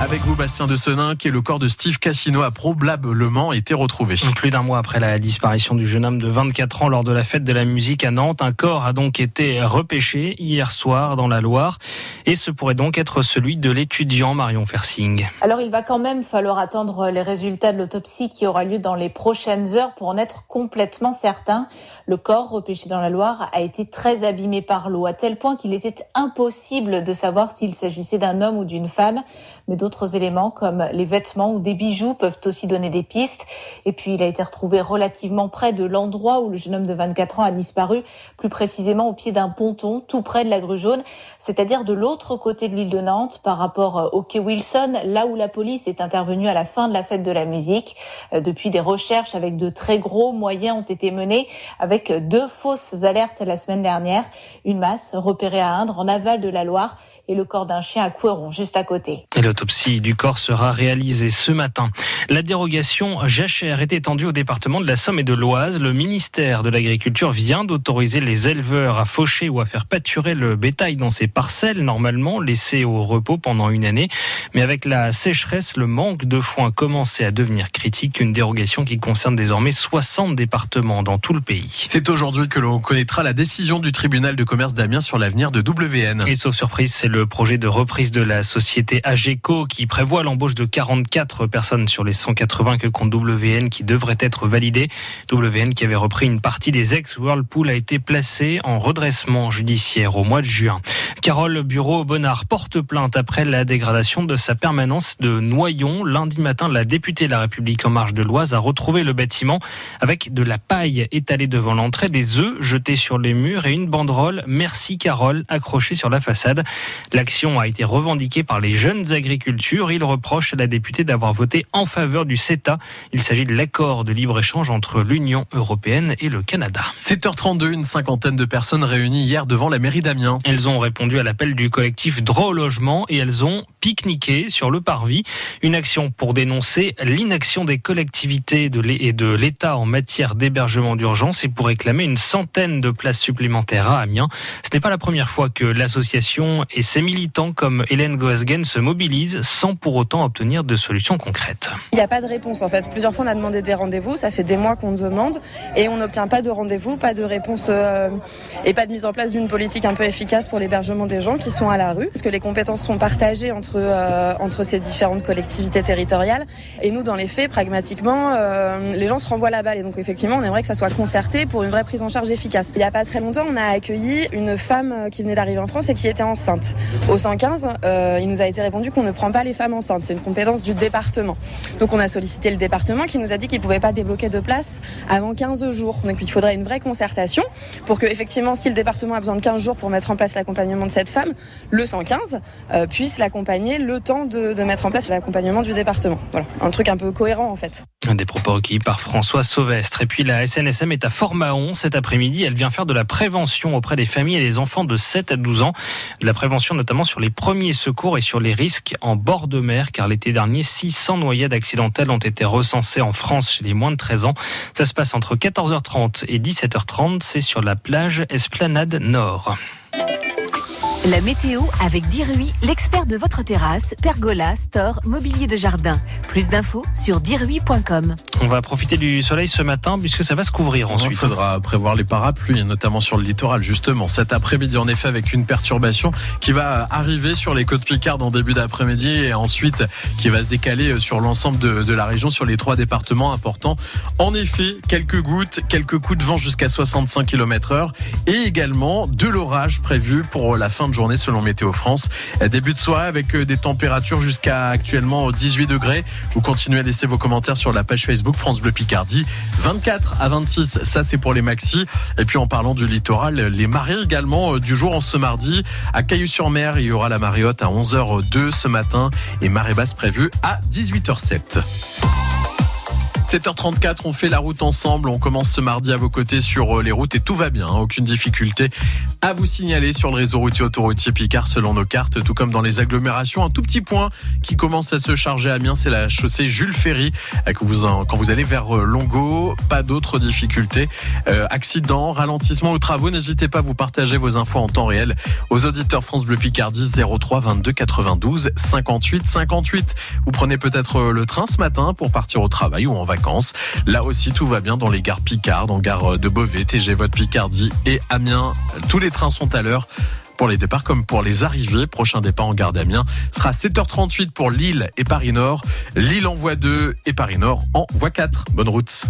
Avec vous, Bastien de Senin, qui est le corps de Steve Cassino a probablement été retrouvé. Plus d'un mois après la disparition du jeune homme de 24 ans lors de la fête de la musique à Nantes, un corps a donc été repêché hier soir dans la Loire. Et ce pourrait donc être celui de l'étudiant Marion Fersing. Alors il va quand même falloir attendre les résultats de l'autopsie qui aura lieu dans les prochaines heures pour en être complètement certain. Le corps repêché dans la Loire a été très abîmé par l'eau, à tel point qu'il était impossible de savoir s'il s'agissait d'un homme ou d'une femme. Mais d'autres éléments comme les vêtements ou des bijoux peuvent aussi donner des pistes. Et puis il a été retrouvé relativement près de l'endroit où le jeune homme de 24 ans a disparu, plus précisément au pied d'un ponton, tout près de la grue jaune, c'est-à-dire de l'autre côté de l'île de Nantes par rapport au quai Wilson, là où la police est intervenue à la fin de la fête de la musique. Euh, depuis des recherches avec de très gros moyens ont été menées avec deux fausses alertes la semaine dernière. Une masse repérée à Indre en aval de la Loire et le corps d'un chien à Coueron juste à côté. Et l'autopsie du corps sera réalisée ce matin. La dérogation jachère est étendue au département de la Somme et de l'Oise. Le ministère de l'Agriculture vient d'autoriser les éleveurs à faucher ou à faire pâturer le bétail dans ces parcelles normalement laissées au repos pendant une année. Mais avec la sécheresse, le manque de foin commençait à devenir critique. Une dérogation qui concerne désormais 60 départements dans tout le pays. C'est aujourd'hui que l'on connaîtra la décision du tribunal de commerce d'Amiens sur l'avenir de WN. Et sauf surprise, c'est le le projet de reprise de la société AGECO qui prévoit l'embauche de 44 personnes sur les 180 que compte WN qui devraient être validées. WN qui avait repris une partie des ex-Whirlpool a été placé en redressement judiciaire au mois de juin. Carole Bureau-Bonnard porte plainte après la dégradation de sa permanence de Noyon. Lundi matin, la députée de la République en marche de l'Oise a retrouvé le bâtiment avec de la paille étalée devant l'entrée, des œufs jetés sur les murs et une banderole Merci Carole accrochée sur la façade. L'action a été revendiquée par les jeunes agricultures. Ils reprochent à la députée d'avoir voté en faveur du CETA. Il s'agit de l'accord de libre-échange entre l'Union européenne et le Canada. 7h32, une cinquantaine de personnes réunies hier devant la mairie d'Amiens. Elles ont répondu à l'appel du collectif Droit au logement et elles ont pique-niqué sur le parvis. Une action pour dénoncer l'inaction des collectivités et de l'État en matière d'hébergement d'urgence et pour réclamer une centaine de places supplémentaires à Amiens. Ce n'est pas la première fois que l'association et ses militants comme Hélène Goasgen se mobilisent sans pour autant obtenir de solutions concrètes. Il n'y a pas de réponse en fait. Plusieurs fois on a demandé des rendez-vous, ça fait des mois qu'on demande et on n'obtient pas de rendez-vous, pas de réponse euh, et pas de mise en place d'une politique un peu efficace pour l'hébergement des gens qui sont à la rue. Parce que les compétences sont partagées entre, euh, entre ces différentes collectivités territoriales et nous dans les faits, pragmatiquement, euh, les gens se renvoient la balle et donc effectivement on aimerait que ça soit concerté pour une vraie prise en charge efficace. Il n'y a pas très longtemps on a accueilli une femme qui venait d'arriver en France et qui était enceinte. Au 115, euh, il nous a été répondu qu'on ne prend pas les femmes enceintes. C'est une compétence du département. Donc on a sollicité le département qui nous a dit qu'il ne pouvait pas débloquer de place avant 15 jours. Donc il faudrait une vraie concertation pour que, effectivement, si le département a besoin de 15 jours pour mettre en place l'accompagnement de cette femme, le 115 euh, puisse l'accompagner le temps de, mettre en place l'accompagnement du département. Voilà, un truc un peu cohérent en fait. Un des propos recueillis par François Sauvestre. Et puis la SNSM est à Fort-Mahon cet après-midi. Elle vient faire de la prévention auprès des familles et des enfants de 7 à 12 ans. De la prévention notamment sur les premiers secours et sur les risques en bord de mer, car l'été dernier, 600 noyades accidentelles ont été recensées en France chez les moins de 13 ans. Ça se passe entre 14h30 et 17h30. C'est sur la plage Esplanade Nord. La météo avec Dirui, l'expert de votre terrasse, pergola, store, mobilier de jardin. Plus d'infos sur dirui.com. On va profiter du soleil ce matin puisque ça va se couvrir ensuite. Il faudra prévoir les parapluies, notamment sur le littoral justement. Cet après-midi, en effet, avec une perturbation qui va arriver sur les côtes Picardes en début d'après-midi et ensuite qui va se décaler sur l'ensemble de, de la région, sur les trois départements importants. En effet, quelques gouttes, quelques coups de vent jusqu'à 65 km heure et également de l'orage prévu pour la fin de journée selon Météo France. Début de soirée avec des températures jusqu'à actuellement 18 degrés. Vous continuez à laisser vos commentaires sur la page Facebook France Bleu Picardie. 24 à 26, ça c'est pour les maxi. Et puis en parlant du littoral, les marées également du jour en ce mardi. À Cailloux-sur-Mer, il y aura la marée haute à 11h02 ce matin et marée basse prévue à 18h07. 7h34, on fait la route ensemble. On commence ce mardi à vos côtés sur euh, les routes et tout va bien. Hein. Aucune difficulté à vous signaler sur le réseau routier autoroutier Picard selon nos cartes, tout comme dans les agglomérations. Un tout petit point qui commence à se charger à Amiens, c'est la chaussée Jules Ferry. Euh, quand vous allez vers euh, Longo, pas d'autres difficultés. Euh, accident, ralentissement ou travaux, n'hésitez pas à vous partager vos infos en temps réel aux auditeurs France Bleu Picardie 03 22 92 58 58. Vous prenez peut-être le train ce matin pour partir au travail ou en vacances. Là aussi, tout va bien dans les gares Picard, dans gare de Beauvais, TG Vote Picardie et Amiens. Tous les trains sont à l'heure pour les départs comme pour les arrivées. Prochain départ en gare d'Amiens sera 7h38 pour Lille et Paris Nord. Lille en voie 2 et Paris Nord en voie 4. Bonne route.